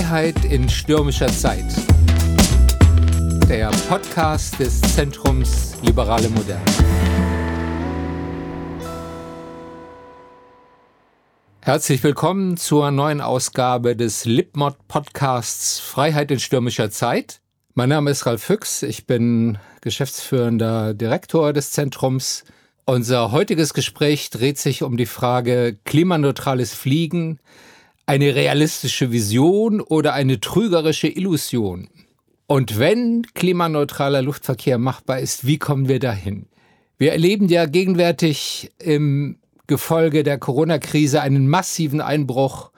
Freiheit in stürmischer Zeit. Der Podcast des Zentrums Liberale Moderne. Herzlich willkommen zur neuen Ausgabe des Lipmod Podcasts Freiheit in stürmischer Zeit. Mein Name ist Ralf Füchs, ich bin geschäftsführender Direktor des Zentrums. Unser heutiges Gespräch dreht sich um die Frage klimaneutrales Fliegen, eine realistische Vision oder eine trügerische Illusion? Und wenn klimaneutraler Luftverkehr machbar ist, wie kommen wir dahin? Wir erleben ja gegenwärtig im Gefolge der Corona-Krise einen massiven Einbruch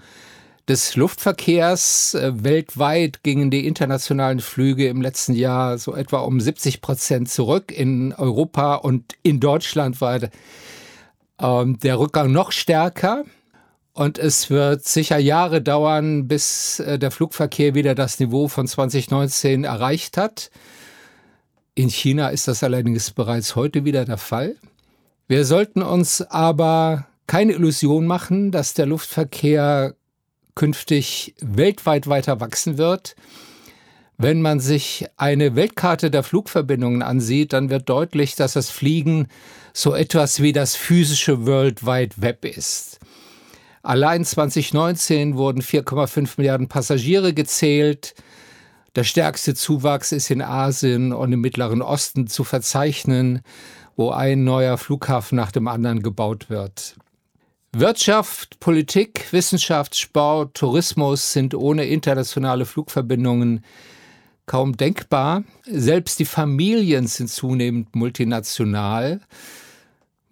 des Luftverkehrs. Äh, weltweit gingen die internationalen Flüge im letzten Jahr so etwa um 70 Prozent zurück. In Europa und in Deutschland war ähm, der Rückgang noch stärker. Und es wird sicher Jahre dauern, bis äh, der Flugverkehr wieder das Niveau von 2019 erreicht hat. In China ist das allerdings bereits heute wieder der Fall. Wir sollten uns aber keine Illusion machen, dass der Luftverkehr künftig weltweit weiter wachsen wird. Wenn man sich eine Weltkarte der Flugverbindungen ansieht, dann wird deutlich, dass das Fliegen so etwas wie das physische World Wide Web ist. Allein 2019 wurden 4,5 Milliarden Passagiere gezählt. Der stärkste Zuwachs ist in Asien und im Mittleren Osten zu verzeichnen, wo ein neuer Flughafen nach dem anderen gebaut wird. Wirtschaft, Politik, Wissenschaft, Sport, Tourismus sind ohne internationale Flugverbindungen kaum denkbar. Selbst die Familien sind zunehmend multinational.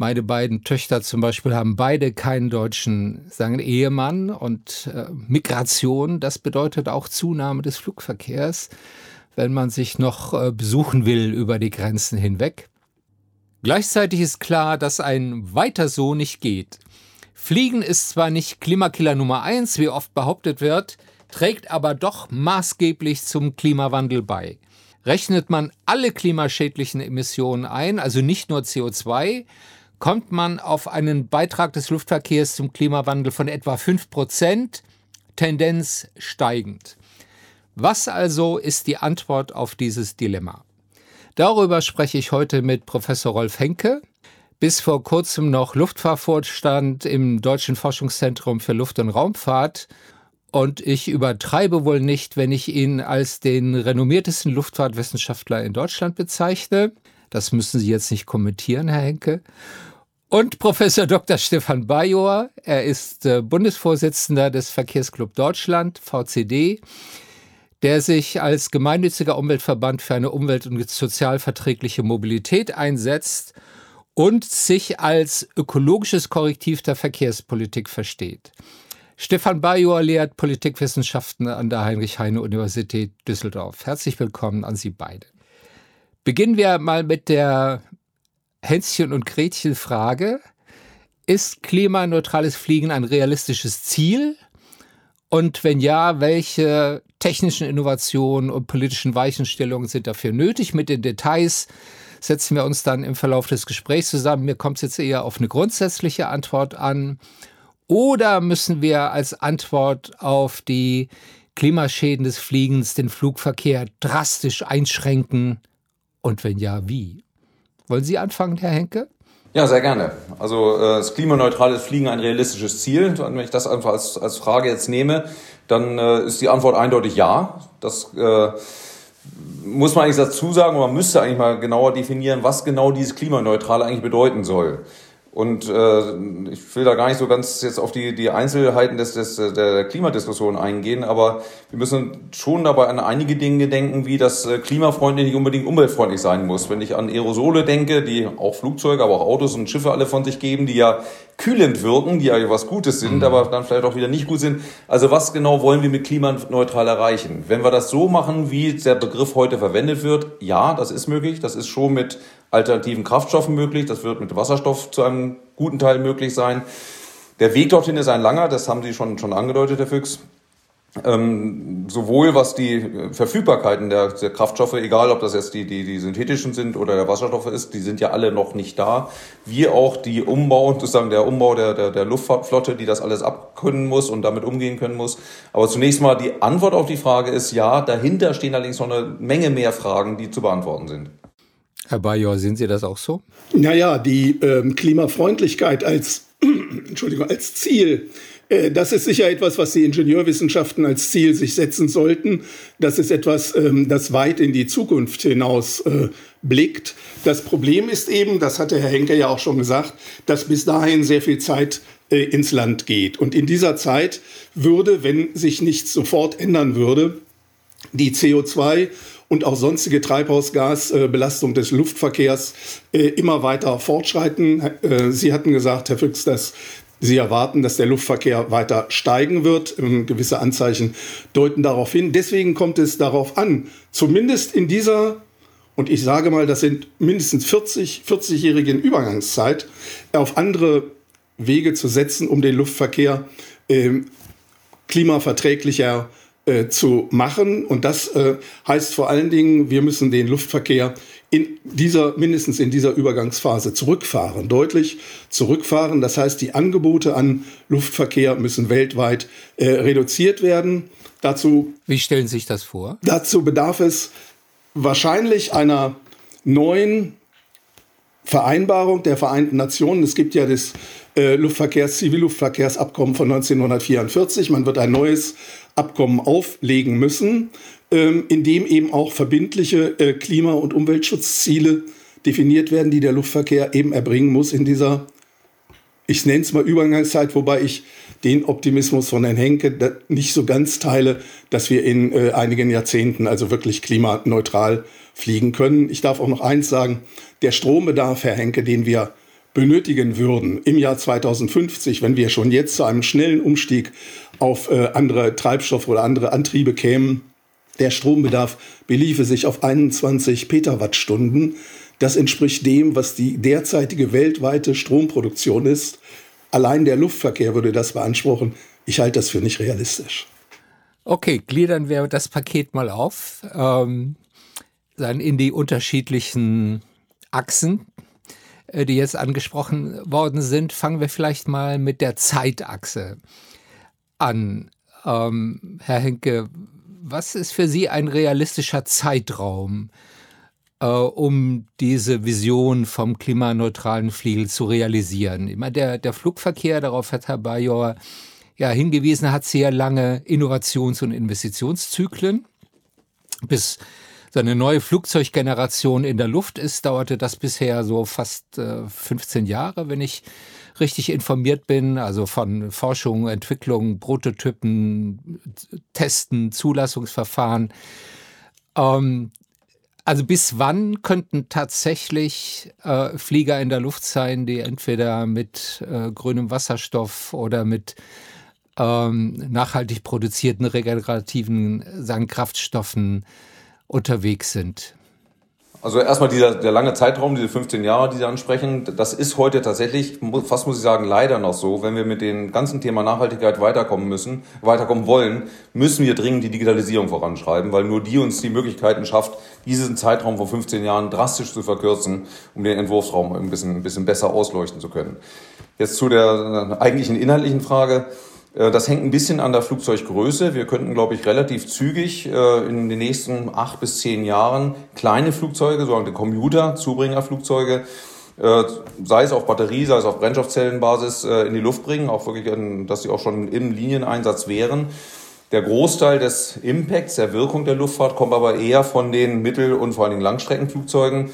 Meine beiden Töchter zum Beispiel haben beide keinen deutschen sagen, Ehemann und äh, Migration, das bedeutet auch Zunahme des Flugverkehrs, wenn man sich noch äh, besuchen will über die Grenzen hinweg. Gleichzeitig ist klar, dass ein weiter so nicht geht. Fliegen ist zwar nicht Klimakiller Nummer eins, wie oft behauptet wird, trägt aber doch maßgeblich zum Klimawandel bei. Rechnet man alle klimaschädlichen Emissionen ein, also nicht nur CO2, kommt man auf einen Beitrag des Luftverkehrs zum Klimawandel von etwa 5 Prozent, Tendenz steigend. Was also ist die Antwort auf dieses Dilemma? Darüber spreche ich heute mit Professor Rolf Henke, bis vor kurzem noch Luftfahrtvorstand im Deutschen Forschungszentrum für Luft- und Raumfahrt. Und ich übertreibe wohl nicht, wenn ich ihn als den renommiertesten Luftfahrtwissenschaftler in Deutschland bezeichne. Das müssen Sie jetzt nicht kommentieren, Herr Henke. Und Professor Dr. Stefan Bajor, er ist äh, Bundesvorsitzender des Verkehrsclub Deutschland, VCD, der sich als gemeinnütziger Umweltverband für eine umwelt- und sozialverträgliche Mobilität einsetzt und sich als ökologisches Korrektiv der Verkehrspolitik versteht. Stefan Bajor lehrt Politikwissenschaften an der Heinrich-Heine-Universität Düsseldorf. Herzlich willkommen an Sie beide. Beginnen wir mal mit der Hänschen und Gretchen Frage. Ist klimaneutrales Fliegen ein realistisches Ziel? Und wenn ja, welche technischen Innovationen und politischen Weichenstellungen sind dafür nötig? Mit den Details setzen wir uns dann im Verlauf des Gesprächs zusammen. Mir kommt es jetzt eher auf eine grundsätzliche Antwort an. Oder müssen wir als Antwort auf die Klimaschäden des Fliegens den Flugverkehr drastisch einschränken? Und wenn ja, wie? Wollen Sie anfangen, Herr Henke? Ja, sehr gerne. Also äh, das klimaneutrale Fliegen ein realistisches Ziel. Und wenn ich das einfach als, als Frage jetzt nehme, dann äh, ist die Antwort eindeutig ja. Das äh, muss man eigentlich dazu sagen, man müsste eigentlich mal genauer definieren, was genau dieses klimaneutral eigentlich bedeuten soll. Und äh, ich will da gar nicht so ganz jetzt auf die, die Einzelheiten des, des, der Klimadiskussion eingehen, aber wir müssen schon dabei an einige Dinge denken, wie das äh, klimafreundlich nicht unbedingt umweltfreundlich sein muss. Wenn ich an Aerosole denke, die auch Flugzeuge, aber auch Autos und Schiffe alle von sich geben, die ja kühlend wirken, die ja was Gutes sind, mhm. aber dann vielleicht auch wieder nicht gut sind. Also was genau wollen wir mit klimaneutral erreichen? Wenn wir das so machen, wie der Begriff heute verwendet wird, ja, das ist möglich. Das ist schon mit alternativen Kraftstoffen möglich. Das wird mit Wasserstoff zu einem guten Teil möglich sein. Der Weg dorthin ist ein langer, das haben Sie schon, schon angedeutet, Herr Füchs. ähm, sowohl was die Verfügbarkeiten der, der, Kraftstoffe, egal ob das jetzt die, die, die synthetischen sind oder der Wasserstoffe ist, die sind ja alle noch nicht da, wie auch die Umbau, sozusagen der Umbau der, der, der Luftfahrtflotte, die das alles abkönnen muss und damit umgehen können muss. Aber zunächst mal die Antwort auf die Frage ist ja, dahinter stehen allerdings noch eine Menge mehr Fragen, die zu beantworten sind. Herr Bajor, sehen Sie das auch so? Naja, die ähm, Klimafreundlichkeit als, Entschuldigung, als Ziel äh, das ist sicher etwas, was die Ingenieurwissenschaften als Ziel sich setzen sollten. Das ist etwas, ähm, das weit in die Zukunft hinaus äh, blickt. Das Problem ist eben, das hatte Herr Henke ja auch schon gesagt, dass bis dahin sehr viel Zeit äh, ins Land geht. Und in dieser Zeit würde, wenn sich nichts sofort ändern würde, die CO2 und auch sonstige Treibhausgasbelastung des Luftverkehrs immer weiter fortschreiten. Sie hatten gesagt, Herr Füchs, dass Sie erwarten, dass der Luftverkehr weiter steigen wird. Ähm, gewisse Anzeichen deuten darauf hin. Deswegen kommt es darauf an, zumindest in dieser, und ich sage mal, das sind mindestens 40, 40-jährigen Übergangszeit, auf andere Wege zu setzen, um den Luftverkehr äh, klimaverträglicher äh, zu machen. Und das äh, heißt vor allen Dingen, wir müssen den Luftverkehr in dieser, mindestens in dieser Übergangsphase zurückfahren, deutlich zurückfahren. Das heißt, die Angebote an Luftverkehr müssen weltweit äh, reduziert werden. Dazu, Wie stellen Sie sich das vor? Dazu bedarf es wahrscheinlich einer neuen Vereinbarung der Vereinten Nationen. Es gibt ja das äh, Luftverkehrs-, Zivilluftverkehrsabkommen von 1944. Man wird ein neues Abkommen auflegen müssen ähm, in dem eben auch verbindliche äh, Klima- und Umweltschutzziele definiert werden, die der Luftverkehr eben erbringen muss in dieser, ich nenne es mal Übergangszeit, wobei ich den Optimismus von Herrn Henke nicht so ganz teile, dass wir in äh, einigen Jahrzehnten also wirklich klimaneutral fliegen können. Ich darf auch noch eins sagen, der Strombedarf, Herr Henke, den wir benötigen würden im Jahr 2050, wenn wir schon jetzt zu einem schnellen Umstieg auf äh, andere Treibstoffe oder andere Antriebe kämen, der Strombedarf beliefe sich auf 21 Petawattstunden. Das entspricht dem, was die derzeitige weltweite Stromproduktion ist. Allein der Luftverkehr würde das beanspruchen. Ich halte das für nicht realistisch. Okay, gliedern wir das Paket mal auf. Ähm, dann in die unterschiedlichen Achsen, äh, die jetzt angesprochen worden sind. Fangen wir vielleicht mal mit der Zeitachse an. Ähm, Herr Henke, was ist für Sie ein realistischer Zeitraum, äh, um diese Vision vom klimaneutralen Fliegel zu realisieren? Immer der, der Flugverkehr, darauf hat Herr Bajor ja hingewiesen, hat sehr lange Innovations- und Investitionszyklen. Bis seine neue Flugzeuggeneration in der Luft ist, dauerte das bisher so fast äh, 15 Jahre, wenn ich richtig informiert bin, also von Forschung, Entwicklung, Prototypen, Testen, Zulassungsverfahren. Ähm, also bis wann könnten tatsächlich äh, Flieger in der Luft sein, die entweder mit äh, grünem Wasserstoff oder mit ähm, nachhaltig produzierten regenerativen sagen, Kraftstoffen unterwegs sind? Also erstmal dieser der lange Zeitraum, diese 15 Jahre, die Sie ansprechen, das ist heute tatsächlich, fast muss ich sagen, leider noch so. Wenn wir mit dem ganzen Thema Nachhaltigkeit weiterkommen müssen, weiterkommen wollen, müssen wir dringend die Digitalisierung voranschreiben, weil nur die uns die Möglichkeiten schafft, diesen Zeitraum von 15 Jahren drastisch zu verkürzen, um den Entwurfsraum ein bisschen, ein bisschen besser ausleuchten zu können. Jetzt zu der eigentlichen inhaltlichen Frage. Äh, das hängt ein bisschen an der Flugzeuggröße. Wir könnten, glaube ich, relativ zügig äh, in den nächsten acht bis zehn Jahren kleine Flugzeuge, sogenannte Commuter, Zubringerflugzeuge, äh, sei es auf Batterie, sei es auf Brennstoffzellenbasis, in die Luft bringen, auch wirklich, dass sie auch schon im Linieneinsatz wären. Der Großteil des Impacts, der Wirkung der Luftfahrt kommt aber eher von den Mittel- und vor allen Dingen Langstreckenflugzeugen.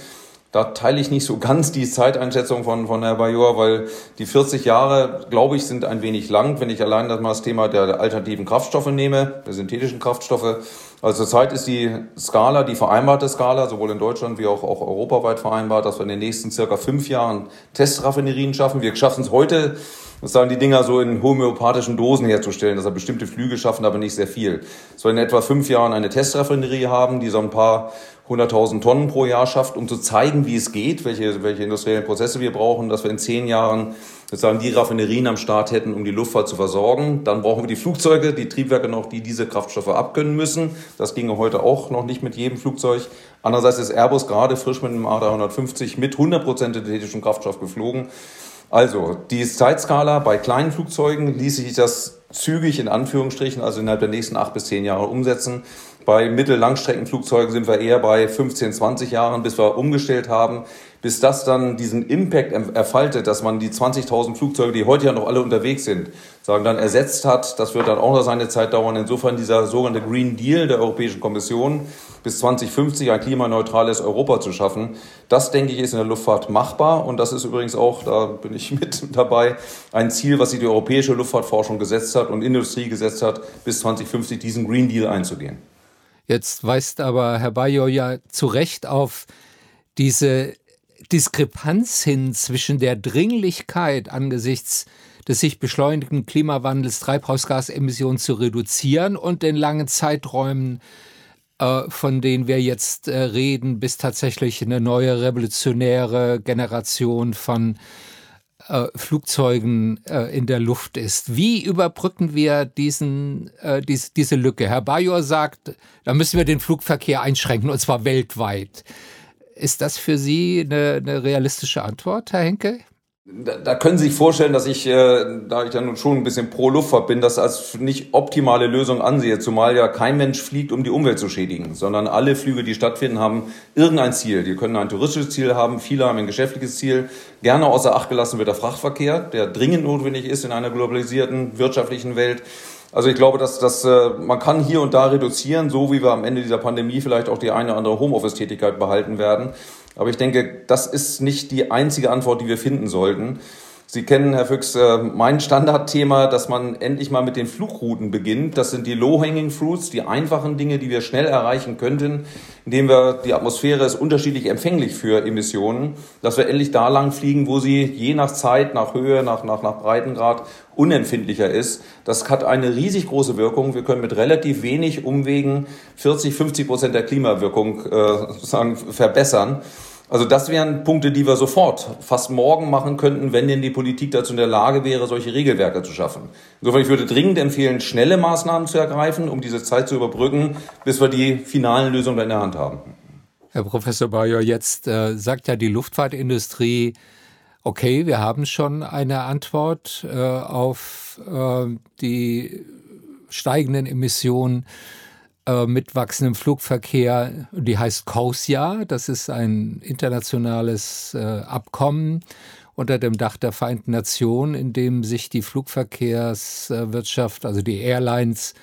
Da teile ich nicht so ganz die Zeiteinschätzung von, von Herr Bajor, weil die 40 Jahre, glaube ich, sind ein wenig lang, wenn ich allein das mal das Thema der alternativen Kraftstoffe nehme, der synthetischen Kraftstoffe. Also zurzeit ist die Skala, die vereinbarte Skala, sowohl in Deutschland wie auch, auch europaweit vereinbart, dass wir in den nächsten circa fünf Jahren Testraffinerien schaffen. Wir schaffen es heute, sozusagen die Dinger so in homöopathischen Dosen herzustellen, dass wir bestimmte Flüge schaffen, aber nicht sehr viel. Wir in etwa fünf Jahren eine Testraffinerie haben, die so ein paar 100.000 Tonnen pro Jahr schafft, um zu zeigen, wie es geht, welche, welche industriellen Prozesse wir brauchen, dass wir in zehn Jahren sozusagen die Raffinerien am Start hätten, um die Luftfahrt zu versorgen. Dann brauchen wir die Flugzeuge, die Triebwerke noch, die diese Kraftstoffe abkönnen müssen. Das ginge heute auch noch nicht mit jedem Flugzeug. Andererseits ist Airbus gerade frisch mit einem A350 mit 100% synthetischen Kraftstoff geflogen. Also, die Zeitskala bei kleinen Flugzeugen ließ sich das zügig in Anführungsstrichen, also innerhalb der nächsten acht bis zehn Jahre umsetzen. Bei Mittel-Langstreckenflugzeugen sind wir eher bei 15, 20 Jahren, bis wir umgestellt haben. Bis das dann diesen Impact erfaltet, dass man die 20.000 Flugzeuge, die heute ja noch alle unterwegs sind, sagen dann ersetzt hat. Das wird dann auch noch seine Zeit dauern. Insofern dieser sogenannte Green Deal der Europäischen Kommission, bis 2050 ein klimaneutrales Europa zu schaffen, das denke ich ist in der Luftfahrt machbar. Und das ist übrigens auch, da bin ich mit dabei, ein Ziel, was sich die europäische Luftfahrtforschung gesetzt hat und Industrie gesetzt hat, bis 2050 diesen Green Deal einzugehen. Jetzt weist aber Herr Bayo ja zu Recht auf diese Diskrepanz hin zwischen der Dringlichkeit angesichts des sich beschleunigenden Klimawandels Treibhausgasemissionen zu reduzieren und den langen Zeiträumen, äh, von denen wir jetzt äh, reden, bis tatsächlich eine neue revolutionäre Generation von äh, Flugzeugen äh, in der Luft ist. Wie überbrücken wir diesen, äh, dies, diese Lücke? Herr Bajor sagt, da müssen wir den Flugverkehr einschränken, und zwar weltweit. Ist das für Sie eine, eine realistische Antwort, Herr Henke? Da, da können Sie sich vorstellen, dass ich, äh, da ich ja nun schon ein bisschen pro Luftfahrt bin, das als nicht optimale Lösung ansehe, zumal ja kein Mensch fliegt, um die Umwelt zu schädigen, sondern alle Flüge, die stattfinden, haben irgendein Ziel. Die können ein touristisches Ziel haben, viele haben ein geschäftliches Ziel. Gerne außer Acht gelassen wird der Frachtverkehr, der dringend notwendig ist in einer globalisierten wirtschaftlichen Welt. Also ich glaube, dass, dass äh, man kann hier und da reduzieren, so wie wir am Ende dieser Pandemie vielleicht auch die eine oder andere Homeoffice-Tätigkeit behalten werden. Aber ich denke, das ist nicht die einzige Antwort, die wir finden sollten. Sie kennen, Herr Füchs, äh, mein Standardthema, dass man endlich mal mit den Flugrouten beginnt. Das sind die Low-Hanging Fruits, die einfachen Dinge, die wir schnell erreichen könnten, indem wir, die Atmosphäre ist unterschiedlich empfänglich für Emissionen, dass wir endlich da lang fliegen, wo sie je nach Zeit, nach Höhe, nach, nach, nach Breitengrad unempfindlicher ist. Das hat eine riesig große Wirkung. Wir können mit relativ wenig Umwegen 40, 50 Prozent der Klimawirkung äh, sozusagen verbessern. Also das wären Punkte, die wir sofort fast morgen machen könnten, wenn denn die Politik dazu in der Lage wäre, solche Regelwerke zu schaffen. Insofern, ich würde dringend empfehlen, schnelle Maßnahmen zu ergreifen, um diese Zeit zu überbrücken, bis wir die finalen Lösungen in der Hand haben. Herr Professor Bayer, jetzt äh, sagt ja die Luftfahrtindustrie, okay, wir haben schon eine Antwort äh, auf äh, die steigenden Emissionen äh, mit wachsendem Flugverkehr, die heißt COSIA. Das ist ein internationales äh, Abkommen unter dem Dach der Vereinten Nationen, in dem sich die Flugverkehrswirtschaft, also die Airlines,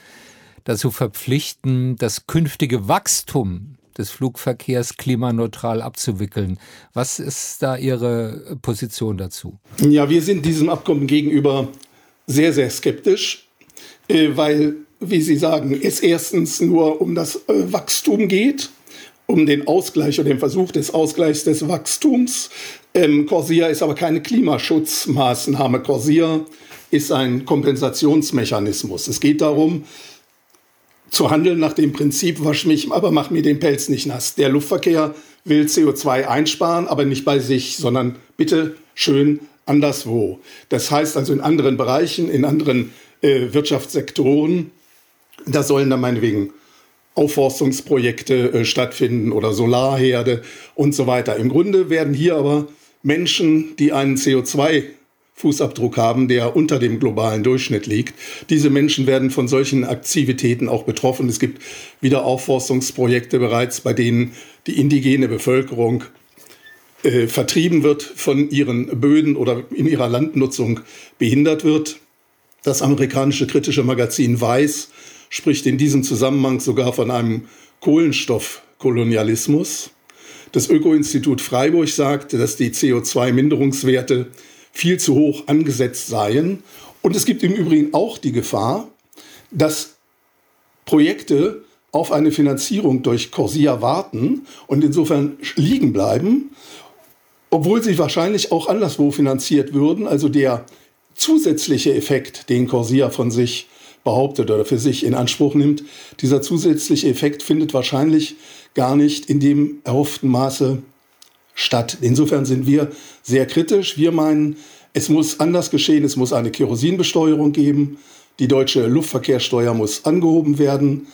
dazu verpflichten, das künftige Wachstum des Flugverkehrs klimaneutral abzuwickeln. Was ist da Ihre Position dazu? Ja, wir sind diesem Abkommen gegenüber sehr, sehr skeptisch, äh, weil wie Sie sagen, es erstens nur um das äh, Wachstum geht, um den Ausgleich oder den Versuch des Ausgleichs des Wachstums. Ähm, Corsia ist aber keine Klimaschutzmaßnahme. Corsia ist ein Kompensationsmechanismus. Es geht darum, zu handeln nach dem Prinzip, wasch mich, aber mach mir den Pelz nicht nass. Der Luftverkehr will CO2 einsparen, aber nicht bei sich, sondern bitte schön anderswo. Das heißt also in anderen Bereichen, in anderen äh, Wirtschaftssektoren da sollen dann meinetwegen Aufforstungsprojekte äh, stattfinden oder Solarherde und so weiter. Im Grunde werden hier aber Menschen, die einen CO2 Fußabdruck haben, der unter dem globalen Durchschnitt liegt. Diese Menschen werden von solchen Aktivitäten auch betroffen. Es gibt Wiederaufforstungsprojekte bereits, bei denen die indigene Bevölkerung äh, vertrieben wird von ihren Böden oder in ihrer Landnutzung behindert wird. Das amerikanische kritische Magazin Weiß spricht in diesem Zusammenhang sogar von einem Kohlenstoffkolonialismus. Das Öko-Institut Freiburg sagt, dass die CO2-Minderungswerte viel zu hoch angesetzt seien. Und es gibt im Übrigen auch die Gefahr, dass Projekte auf eine Finanzierung durch Corsia warten und insofern liegen bleiben, obwohl sie wahrscheinlich auch anderswo finanziert würden. Also der zusätzliche Effekt, den Corsia von sich behauptet oder für sich in Anspruch nimmt. Dieser zusätzliche Effekt findet wahrscheinlich gar nicht in dem erhofften Maße statt. Insofern sind wir sehr kritisch. Wir meinen, es muss anders geschehen, es muss eine Kerosinbesteuerung geben, die deutsche Luftverkehrssteuer muss angehoben werden,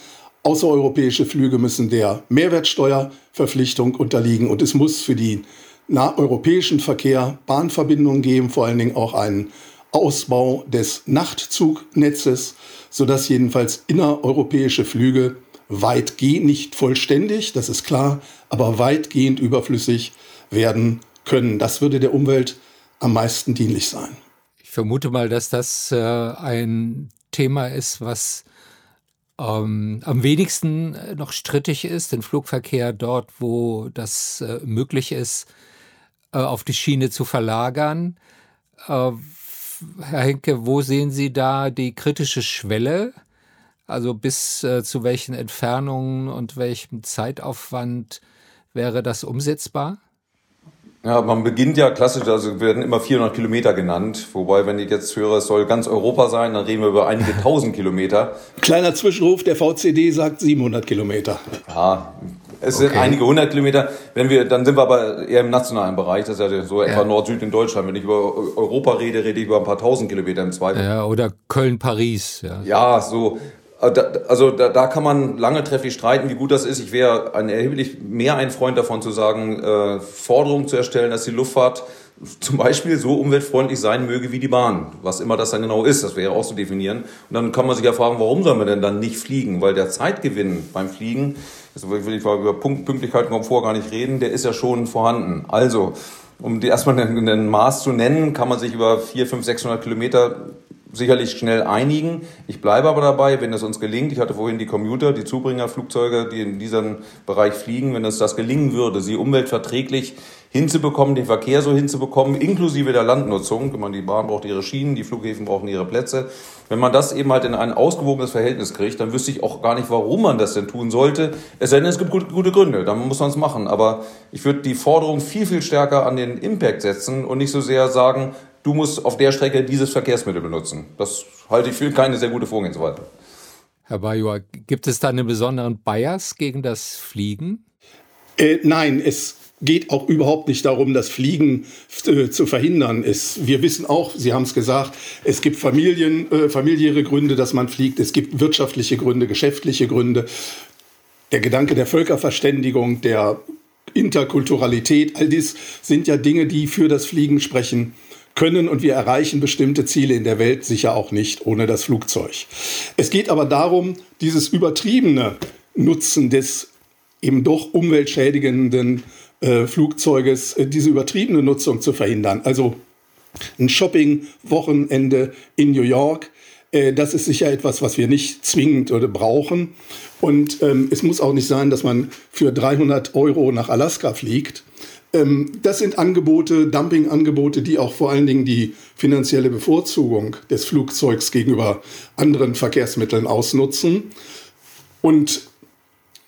außereuropäische Flüge müssen der Mehrwertsteuerverpflichtung unterliegen und es muss für den europäischen Verkehr Bahnverbindungen geben, vor allen Dingen auch einen Ausbau des Nachtzugnetzes, sodass jedenfalls innereuropäische Flüge weitgehend, nicht vollständig, das ist klar, aber weitgehend überflüssig werden können. Das würde der Umwelt am meisten dienlich sein. Ich vermute mal, dass das äh, ein Thema ist, was ähm, am wenigsten äh, noch strittig ist, den Flugverkehr dort, wo das äh, möglich ist, äh, auf die Schiene zu verlagern. Herr Henke, wo sehen Sie da die kritische Schwelle? Also bis äh, zu welchen Entfernungen und welchem Zeitaufwand wäre das umsetzbar? Ja, man beginnt ja klassisch, also werden immer 400 Kilometer genannt. Wobei, wenn ich jetzt höre, es soll ganz Europa sein, dann reden wir über einige tausend Kilometer. Kleiner Zwischenruf, der VCD sagt 700 Kilometer. Ja, es okay. sind einige hundert Kilometer. Wenn wir, dann sind wir aber eher im nationalen Bereich. Das ist ja so etwa ja. Nord-Süd in Deutschland. Wenn ich über Europa rede, rede ich über ein paar tausend Kilometer im Zweifel. Ja, oder Köln-Paris. Ja. ja, so. Äh, also da, da kann man lange trefflich streiten, wie gut das ist. Ich wäre ein erheblich mehr ein Freund davon zu sagen, äh, Forderungen zu erstellen, dass die Luftfahrt zum Beispiel so umweltfreundlich sein möge wie die Bahn. Was immer das dann genau ist, das wäre ja auch zu definieren. Und dann kann man sich ja fragen, warum soll man denn dann nicht fliegen? Weil der Zeitgewinn beim Fliegen, das will ich über Pünktlichkeit und Komfort gar nicht reden, der ist ja schon vorhanden. Also, um die erstmal ein Maß zu nennen, kann man sich über 4, 5, 600 Kilometer sicherlich schnell einigen. Ich bleibe aber dabei, wenn es uns gelingt, ich hatte vorhin die Commuter, die Zubringerflugzeuge, die in diesem Bereich fliegen, wenn es das gelingen würde, sie umweltverträglich hinzubekommen, den Verkehr so hinzubekommen, inklusive der Landnutzung. Ich meine, die Bahn braucht ihre Schienen, die Flughäfen brauchen ihre Plätze. Wenn man das eben halt in ein ausgewogenes Verhältnis kriegt, dann wüsste ich auch gar nicht, warum man das denn tun sollte. Es sei denn, es gibt gute Gründe, dann muss man es machen. Aber ich würde die Forderung viel, viel stärker an den Impact setzen und nicht so sehr sagen, du musst auf der Strecke dieses Verkehrsmittel benutzen. Das halte ich für keine sehr gute Vorgehensweise. Herr Bajor, gibt es da einen besonderen Bias gegen das Fliegen? Äh, nein, es geht auch überhaupt nicht darum, das Fliegen äh, zu verhindern. Es, wir wissen auch, Sie haben es gesagt, es gibt Familien, äh, familiäre Gründe, dass man fliegt. Es gibt wirtschaftliche Gründe, geschäftliche Gründe. Der Gedanke der Völkerverständigung, der Interkulturalität, all dies sind ja Dinge, die für das Fliegen sprechen können und wir erreichen bestimmte Ziele in der Welt sicher auch nicht ohne das Flugzeug. Es geht aber darum, dieses übertriebene Nutzen des eben doch umweltschädigenden äh, Flugzeuges, äh, diese übertriebene Nutzung zu verhindern. Also ein Shopping-Wochenende in New York, äh, das ist sicher etwas, was wir nicht zwingend oder brauchen. Und ähm, es muss auch nicht sein, dass man für 300 Euro nach Alaska fliegt. Ähm, das sind Angebote, Dumping-Angebote, die auch vor allen Dingen die finanzielle Bevorzugung des Flugzeugs gegenüber anderen Verkehrsmitteln ausnutzen. Und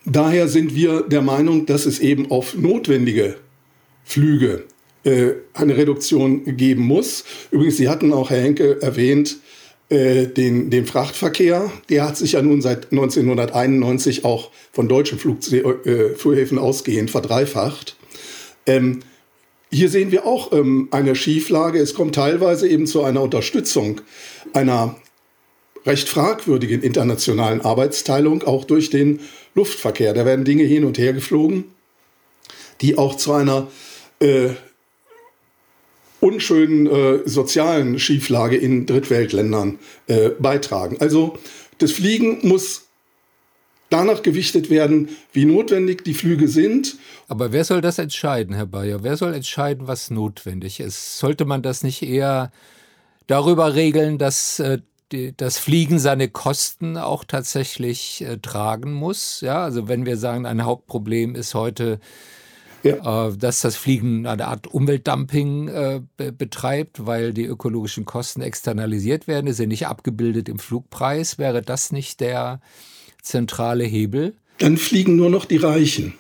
Daher sind wir der Meinung, dass es eben auf notwendige Flüge äh, eine Reduktion geben muss. Übrigens, Sie hatten auch, Herr Henke, erwähnt, äh, den, den Frachtverkehr. Der hat sich ja nun seit 1991 auch von deutschen Flugze äh, Flughäfen ausgehend verdreifacht. Ähm, hier sehen wir auch ähm, eine Schieflage. Es kommt teilweise eben zu einer Unterstützung einer recht fragwürdigen internationalen Arbeitsteilung, auch durch den Luftverkehr. Da werden Dinge hin und her geflogen, die auch zu einer äh, unschönen äh, sozialen Schieflage in Drittweltländern äh, beitragen. Also das Fliegen muss danach gewichtet werden, wie notwendig die Flüge sind. Aber wer soll das entscheiden, Herr Bayer? Wer soll entscheiden, was notwendig ist? Sollte man das nicht eher darüber regeln, dass äh, die, das Fliegen seine Kosten auch tatsächlich äh, tragen muss. Ja, also wenn wir sagen, ein Hauptproblem ist heute, ja. äh, dass das Fliegen eine Art Umweltdumping äh, be betreibt, weil die ökologischen Kosten externalisiert werden, ist ja nicht abgebildet im Flugpreis. Wäre das nicht der zentrale Hebel? Dann fliegen nur noch die Reichen.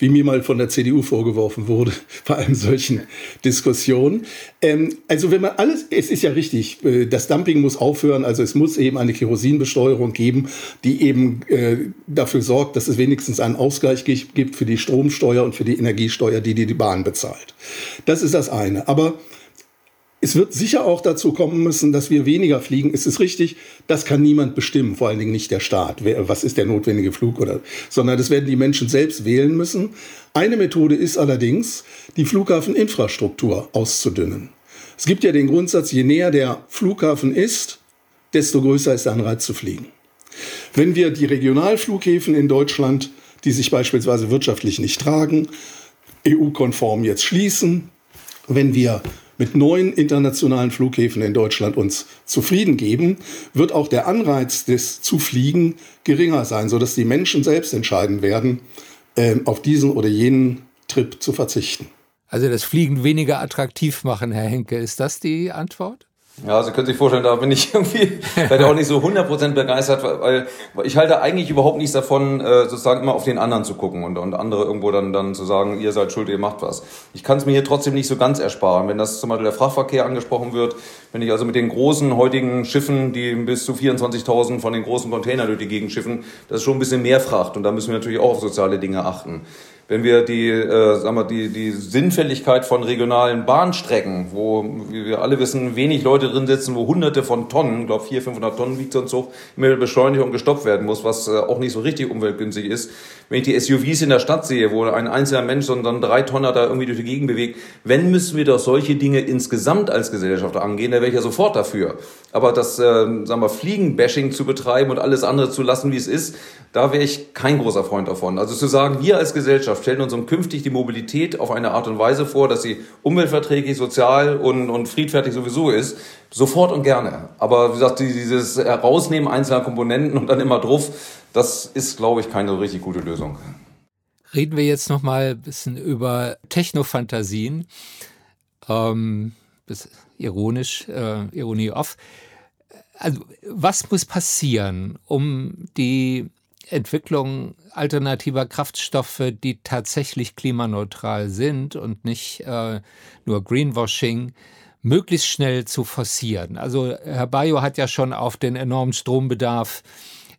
wie mir mal von der CDU vorgeworfen wurde bei einem solchen Diskussion. Ähm, also wenn man alles, es ist ja richtig, äh, das Dumping muss aufhören, also es muss eben eine Kerosinbesteuerung geben, die eben äh, dafür sorgt, dass es wenigstens einen Ausgleich gibt für die Stromsteuer und für die Energiesteuer, die die, die Bahn bezahlt. Das ist das eine. Aber es wird sicher auch dazu kommen müssen, dass wir weniger fliegen. Es ist richtig, das kann niemand bestimmen, vor allen Dingen nicht der Staat. Was ist der notwendige Flug oder, sondern das werden die Menschen selbst wählen müssen. Eine Methode ist allerdings, die Flughafeninfrastruktur auszudünnen. Es gibt ja den Grundsatz, je näher der Flughafen ist, desto größer ist der Anreiz zu fliegen. Wenn wir die Regionalflughäfen in Deutschland, die sich beispielsweise wirtschaftlich nicht tragen, EU-konform jetzt schließen, wenn wir mit neuen internationalen Flughäfen in Deutschland uns zufrieden geben, wird auch der Anreiz des Zufliegen geringer sein, sodass die Menschen selbst entscheiden werden, äh, auf diesen oder jenen Trip zu verzichten. Also das Fliegen weniger attraktiv machen, Herr Henke, ist das die Antwort? Ja, Sie können sich vorstellen, da bin ich irgendwie leider auch nicht so 100% begeistert, weil, weil ich halte eigentlich überhaupt nichts davon, äh, sozusagen immer auf den anderen zu gucken und, und andere irgendwo dann, dann zu sagen, ihr seid schuld, ihr macht was. Ich kann es mir hier trotzdem nicht so ganz ersparen. Wenn das zum Beispiel der Frachtverkehr angesprochen wird, wenn ich also mit den großen heutigen Schiffen, die bis zu 24.000 von den großen Containern durch die Gegend schiffen, das ist schon ein bisschen mehr Fracht und da müssen wir natürlich auch auf soziale Dinge achten wenn wir die, äh, sagen wir, die, die Sinnfälligkeit von regionalen Bahnstrecken, wo, wie wir alle wissen, wenig Leute drin sitzen, wo hunderte von Tonnen, glaube 400, 500 Tonnen wiegt so ein Zug, immer beschleunigt und gestoppt werden muss, was äh, auch nicht so richtig umweltgünstig ist. Wenn ich die SUVs in der Stadt sehe, wo ein einzelner Mensch so drei Tonner da irgendwie durch die Gegend bewegt, wenn müssen wir doch solche Dinge insgesamt als Gesellschaft angehen, da wäre ich ja sofort dafür. Aber das, äh, sagen wir, Fliegenbashing zu betreiben und alles andere zu lassen, wie es ist, da wäre ich kein großer Freund davon. Also zu sagen, wir als Gesellschaft stellen uns um künftig die Mobilität auf eine Art und Weise vor, dass sie umweltverträglich, sozial und, und friedfertig sowieso ist, sofort und gerne. Aber wie gesagt, dieses Herausnehmen einzelner Komponenten und dann immer drauf, das ist, glaube ich, keine richtig gute Lösung. Reden wir jetzt noch mal ein bisschen über Technofantasien. Ähm, ironisch, äh, Ironie off. Also, was muss passieren, um die Entwicklung alternativer Kraftstoffe, die tatsächlich klimaneutral sind und nicht äh, nur Greenwashing, möglichst schnell zu forcieren. Also Herr Bayo hat ja schon auf den enormen Strombedarf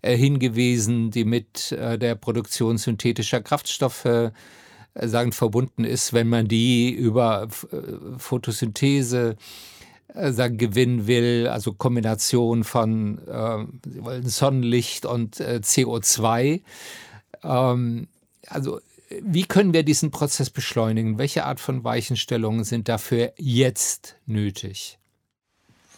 äh, hingewiesen, die mit äh, der Produktion synthetischer Kraftstoffe äh, sagen verbunden ist, wenn man die über äh, Photosynthese äh, gewinnen will, also Kombination von äh, Sonnenlicht und äh, CO2. Ähm, also wie können wir diesen Prozess beschleunigen? Welche Art von Weichenstellungen sind dafür jetzt nötig?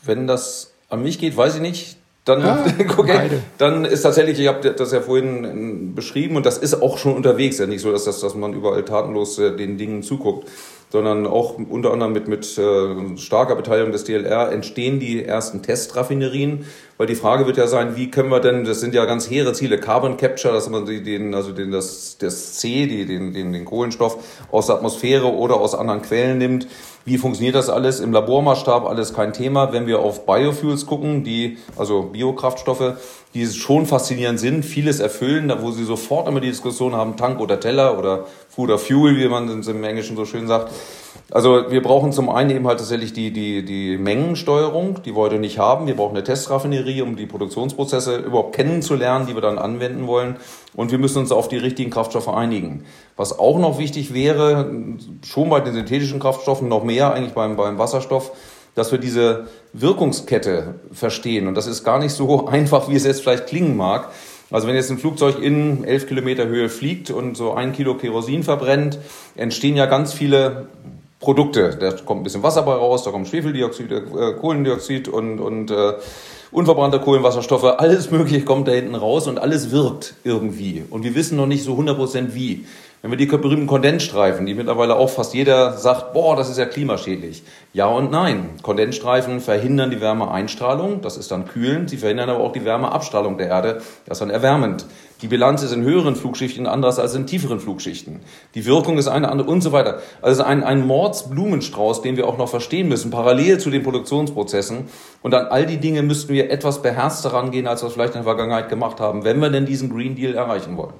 Wenn das an mich geht, weiß ich nicht. Dann, ja, okay, dann ist tatsächlich, ich habe das ja vorhin ähm, beschrieben und das ist auch schon unterwegs. Ja nicht so, dass, das, dass man überall tatenlos äh, den Dingen zuguckt sondern auch unter anderem mit, mit äh, starker Beteiligung des DLR entstehen die ersten Testraffinerien, weil die Frage wird ja sein, wie können wir denn, das sind ja ganz hehre Ziele, Carbon Capture, dass man den, also den, das, das C, die, den, den, den Kohlenstoff aus der Atmosphäre oder aus anderen Quellen nimmt. Wie funktioniert das alles im Labormaßstab? Alles kein Thema. Wenn wir auf Biofuels gucken, die, also Biokraftstoffe, die schon faszinierend sind, vieles erfüllen, da wo sie sofort immer die Diskussion haben, Tank oder Teller oder Food or Fuel, wie man es im Englischen so schön sagt. Also wir brauchen zum einen eben halt tatsächlich die, die, die Mengensteuerung, die wir heute nicht haben. Wir brauchen eine Testraffinerie, um die Produktionsprozesse überhaupt kennenzulernen, die wir dann anwenden wollen. Und wir müssen uns auf die richtigen Kraftstoffe einigen. Was auch noch wichtig wäre, schon bei den synthetischen Kraftstoffen, noch mehr eigentlich beim, beim Wasserstoff, dass wir diese Wirkungskette verstehen. Und das ist gar nicht so einfach, wie es jetzt vielleicht klingen mag. Also wenn jetzt ein Flugzeug in elf Kilometer Höhe fliegt und so ein Kilo Kerosin verbrennt, entstehen ja ganz viele Produkte. Da kommt ein bisschen Wasser bei raus, da kommt Schwefeldioxid, äh, Kohlendioxid und, und äh, unverbrannte Kohlenwasserstoffe, alles Mögliche kommt da hinten raus und alles wirkt irgendwie. Und wir wissen noch nicht so 100% wie. Wenn wir die berühmten Kondensstreifen, die mittlerweile auch fast jeder sagt, boah, das ist ja klimaschädlich. Ja und nein. Kondensstreifen verhindern die Wärmeeinstrahlung, das ist dann kühlend. Sie verhindern aber auch die Wärmeabstrahlung der Erde, das ist dann erwärmend. Die Bilanz ist in höheren Flugschichten anders als in tieferen Flugschichten. Die Wirkung ist eine andere und so weiter. Also ein, ein Mordsblumenstrauß, den wir auch noch verstehen müssen, parallel zu den Produktionsprozessen. Und an all die Dinge müssten wir etwas beherzter rangehen, als wir es vielleicht in der Vergangenheit gemacht haben, wenn wir denn diesen Green Deal erreichen wollen.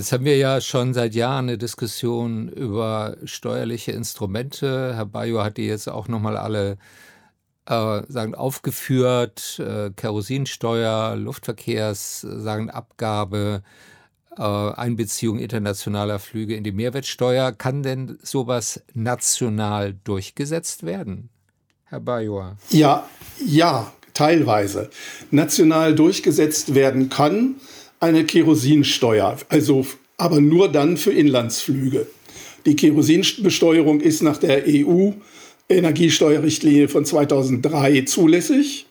Jetzt haben wir ja schon seit Jahren eine Diskussion über steuerliche Instrumente. Herr Bayo hat die jetzt auch nochmal alle äh, sagen, aufgeführt. Äh, Kerosinsteuer, Luftverkehrs, sagen Abgabe, äh, Einbeziehung internationaler Flüge in die Mehrwertsteuer. Kann denn sowas national durchgesetzt werden, Herr Bayo? Ja, ja, teilweise. National durchgesetzt werden kann eine Kerosinsteuer, also aber nur dann für Inlandsflüge. Die Kerosinbesteuerung ist nach der EU Energiesteuerrichtlinie von 2003 zulässig.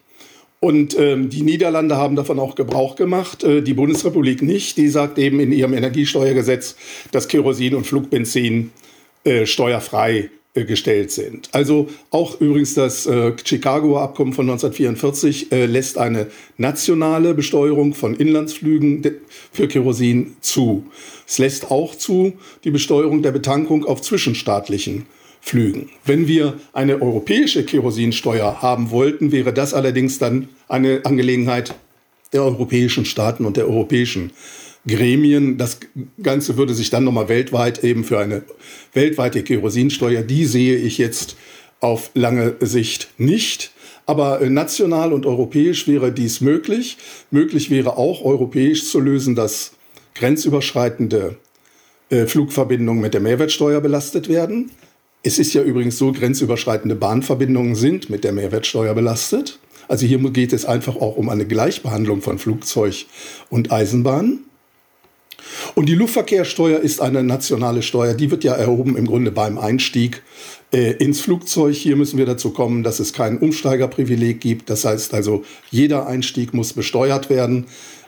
Und ähm, die Niederlande haben davon auch Gebrauch gemacht, äh, die Bundesrepublik nicht. Die sagt eben in ihrem Energiesteuergesetz, dass Kerosin und Flugbenzin äh, steuerfrei gestellt sind. Also auch übrigens das äh, Chicagoer Abkommen von 1944 äh, lässt eine nationale Besteuerung von Inlandsflügen für Kerosin zu. Es lässt auch zu die Besteuerung der Betankung auf zwischenstaatlichen Flügen. Wenn wir eine europäische Kerosinsteuer haben wollten, wäre das allerdings dann eine Angelegenheit der europäischen Staaten und der europäischen Gremien. Das Ganze würde sich dann nochmal weltweit eben für eine weltweite Kerosinsteuer, die sehe ich jetzt auf lange Sicht nicht. Aber national und europäisch wäre dies möglich. Möglich wäre auch europäisch zu lösen, dass grenzüberschreitende äh, Flugverbindungen mit der Mehrwertsteuer belastet werden. Es ist ja übrigens so, grenzüberschreitende Bahnverbindungen sind mit der Mehrwertsteuer belastet. Also hier geht es einfach auch um eine Gleichbehandlung von Flugzeug und Eisenbahn. Und die Luftverkehrssteuer ist eine nationale Steuer. Die wird ja erhoben im Grunde beim Einstieg äh, ins Flugzeug. Hier müssen wir dazu kommen, dass es kein Umsteigerprivileg gibt. Das heißt also, jeder Einstieg muss besteuert werden.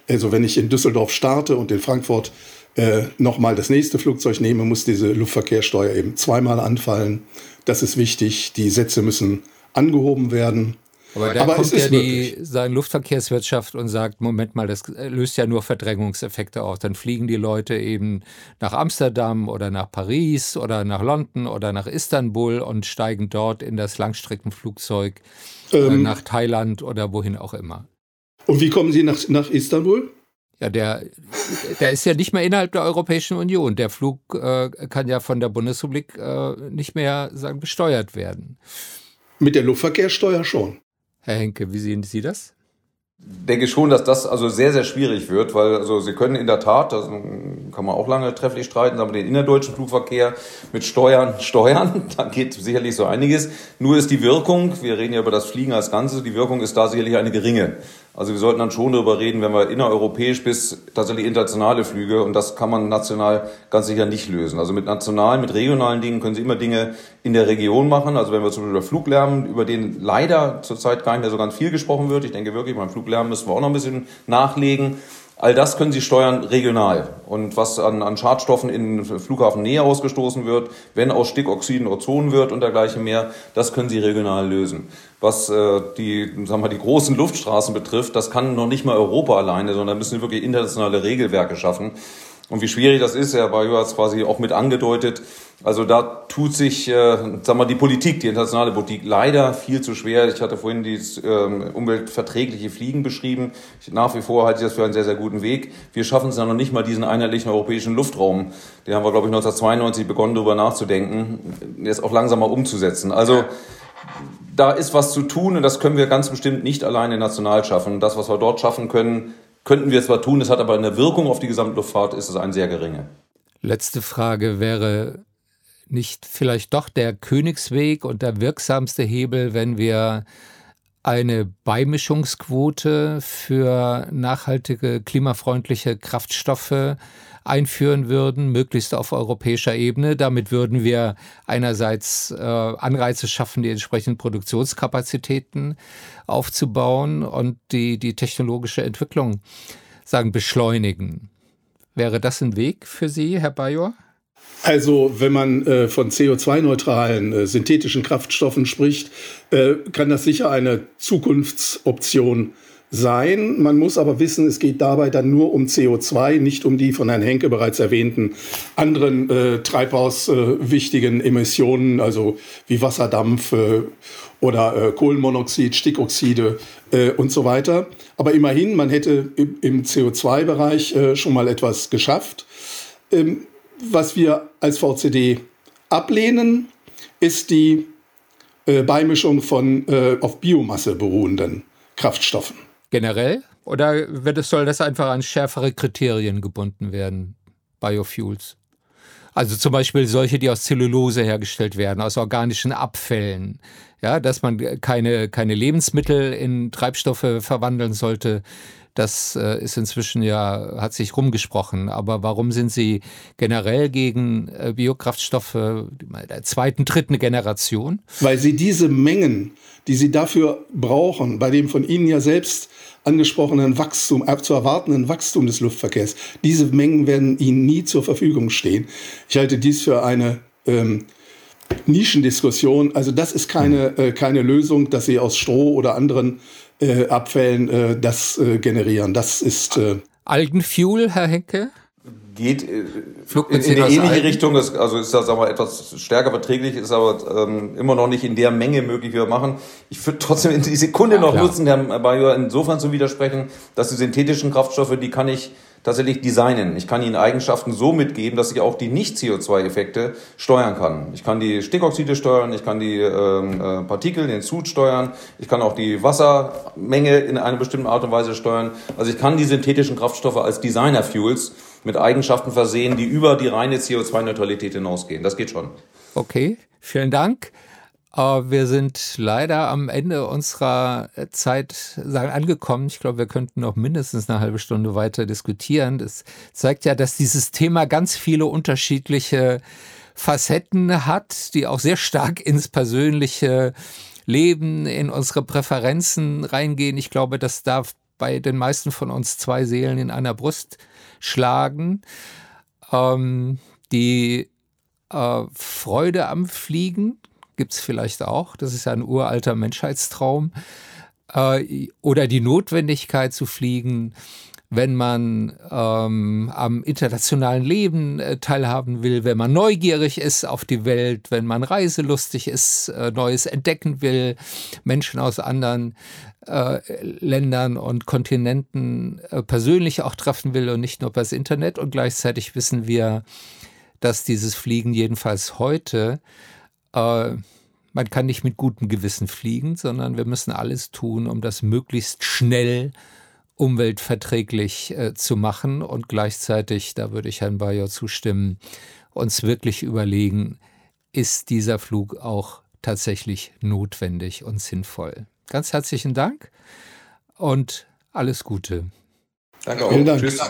Also wenn ich in Düsseldorf starte und in Frankfurt äh, nochmal das nächste Flugzeug nehme, muss diese Luftverkehrssteuer eben zweimal anfallen. Das ist wichtig. Die Sätze müssen angehoben werden. Aber da Aber kommt ja die sagen, Luftverkehrswirtschaft und sagt, Moment mal, das löst ja nur Verdrängungseffekte aus. Dann fliegen die Leute eben nach Amsterdam oder nach Paris oder nach London oder nach Istanbul und steigen dort in das Langstreckenflugzeug äh, ähm, nach Thailand oder wohin auch immer. Und wie kommen Sie nach, nach Istanbul? Ja, der, der ist ja nicht mehr innerhalb der Europäischen Union. Der Flug äh, kann ja von der Bundesrepublik äh, nicht mehr sagen, besteuert werden. Mit der Luftverkehrssteuer schon. Herr Henke, wie sehen Sie das? denke schon, dass das also sehr, sehr schwierig wird, weil also Sie können in der Tat, das kann man auch lange trefflich streiten, aber den innerdeutschen Flugverkehr mit Steuern steuern, da geht sicherlich so einiges. Nur ist die Wirkung, wir reden ja über das Fliegen als Ganzes, die Wirkung ist da sicherlich eine geringe. Also wir sollten dann schon darüber reden, wenn wir innereuropäisch bis tatsächlich internationale Flüge und das kann man national ganz sicher nicht lösen. Also mit nationalen, mit regionalen Dingen können Sie immer Dinge in der Region machen. Also wenn wir zum Beispiel über Fluglärm, über den leider zurzeit gar nicht mehr so ganz viel gesprochen wird, ich denke wirklich beim Fluglärm müssen wir auch noch ein bisschen nachlegen. All das können Sie steuern regional. Und was an, an Schadstoffen in Flughafennähe ausgestoßen wird, wenn aus Stickoxiden Ozon wird und dergleichen mehr, das können Sie regional lösen. Was äh, die, sagen wir, die großen Luftstraßen betrifft, das kann noch nicht mal Europa alleine, sondern müssen wir wirklich internationale Regelwerke schaffen. Und wie schwierig das ist, Herr Bayo hat es quasi auch mit angedeutet, also da tut sich, äh, sagen wir, die Politik, die internationale Politik leider viel zu schwer. Ich hatte vorhin dieses ähm, umweltverträgliche Fliegen beschrieben. Ich, nach wie vor halte ich das für einen sehr, sehr guten Weg. Wir schaffen es ja noch nicht mal, diesen einheitlichen europäischen Luftraum. Den haben wir, glaube ich, 1992 begonnen, darüber nachzudenken, jetzt auch langsam mal umzusetzen. Also da ist was zu tun und das können wir ganz bestimmt nicht alleine national schaffen. Das, was wir dort schaffen können, könnten wir zwar tun, es hat aber eine Wirkung auf die Gesamtluftfahrt, ist es ein sehr geringe. Letzte Frage wäre, nicht vielleicht doch der Königsweg und der wirksamste Hebel, wenn wir eine Beimischungsquote für nachhaltige, klimafreundliche Kraftstoffe einführen würden, möglichst auf europäischer Ebene. Damit würden wir einerseits äh, Anreize schaffen, die entsprechenden Produktionskapazitäten aufzubauen und die, die technologische Entwicklung sagen, beschleunigen. Wäre das ein Weg für Sie, Herr Bajor? Also wenn man äh, von CO2-neutralen äh, synthetischen Kraftstoffen spricht, äh, kann das sicher eine Zukunftsoption sein. Man muss aber wissen, es geht dabei dann nur um CO2, nicht um die von Herrn Henke bereits erwähnten anderen äh, treibhauswichtigen Emissionen, also wie Wasserdampf äh, oder äh, Kohlenmonoxid, Stickoxide äh, und so weiter. Aber immerhin, man hätte im, im CO2-Bereich äh, schon mal etwas geschafft. ähm, was wir als VCD ablehnen, ist die äh, Beimischung von äh, auf Biomasse beruhenden Kraftstoffen. Generell? Oder wird es, soll das einfach an schärfere Kriterien gebunden werden, Biofuels? Also zum Beispiel solche, die aus Zellulose hergestellt werden, aus organischen Abfällen. Ja, dass man keine, keine Lebensmittel in Treibstoffe verwandeln sollte, das äh, ist inzwischen ja, hat sich rumgesprochen. Aber warum sind Sie generell gegen äh, Biokraftstoffe der zweiten, dritten Generation? Weil Sie diese Mengen, die Sie dafür brauchen, bei dem von Ihnen ja selbst angesprochenen Wachstum, äh, zu erwartenden Wachstum des Luftverkehrs, diese Mengen werden Ihnen nie zur Verfügung stehen. Ich halte dies für eine ähm, Nischendiskussion. Also das ist keine, äh, keine Lösung, dass Sie aus Stroh oder anderen äh, Abfällen äh, das äh, generieren. Das ist äh Algenfuel, Herr Henke? Geht äh, in, in eine ähnliche Richtung, ist, also ist das aber etwas stärker verträglich, ist aber ähm, immer noch nicht in der Menge möglich, wie wir machen. Ich würde trotzdem in die Sekunde noch ja, nutzen, Herrn Bajor insofern zu widersprechen, dass die synthetischen Kraftstoffe, die kann ich tatsächlich designen. Ich kann ihnen Eigenschaften so mitgeben, dass ich auch die Nicht-CO2-Effekte steuern kann. Ich kann die Stickoxide steuern, ich kann die ähm, äh, Partikel, den Sud steuern, ich kann auch die Wassermenge in einer bestimmten Art und Weise steuern. Also ich kann die synthetischen Kraftstoffe als Designer-Fuels mit Eigenschaften versehen, die über die reine CO2-Neutralität hinausgehen. Das geht schon. Okay, vielen Dank. Wir sind leider am Ende unserer Zeit sagen, angekommen. Ich glaube, wir könnten noch mindestens eine halbe Stunde weiter diskutieren. Das zeigt ja, dass dieses Thema ganz viele unterschiedliche Facetten hat, die auch sehr stark ins persönliche Leben, in unsere Präferenzen reingehen. Ich glaube, das darf bei den meisten von uns zwei Seelen in einer Brust schlagen. Ähm, die äh, Freude am Fliegen gibt es vielleicht auch. Das ist ein uralter Menschheitstraum. Äh, oder die Notwendigkeit zu fliegen, wenn man ähm, am internationalen Leben äh, teilhaben will, wenn man neugierig ist auf die Welt, wenn man reiselustig ist, äh, Neues entdecken will, Menschen aus anderen äh, Ländern und Kontinenten äh, persönlich auch treffen will und nicht nur übers Internet. Und gleichzeitig wissen wir, dass dieses Fliegen jedenfalls heute äh, man kann nicht mit gutem Gewissen fliegen, sondern wir müssen alles tun, um das möglichst schnell umweltverträglich äh, zu machen und gleichzeitig, da würde ich Herrn Bayer zustimmen, uns wirklich überlegen, ist dieser Flug auch tatsächlich notwendig und sinnvoll. Ganz herzlichen Dank und alles Gute. Danke auch. Vielen Dank. Tschüss.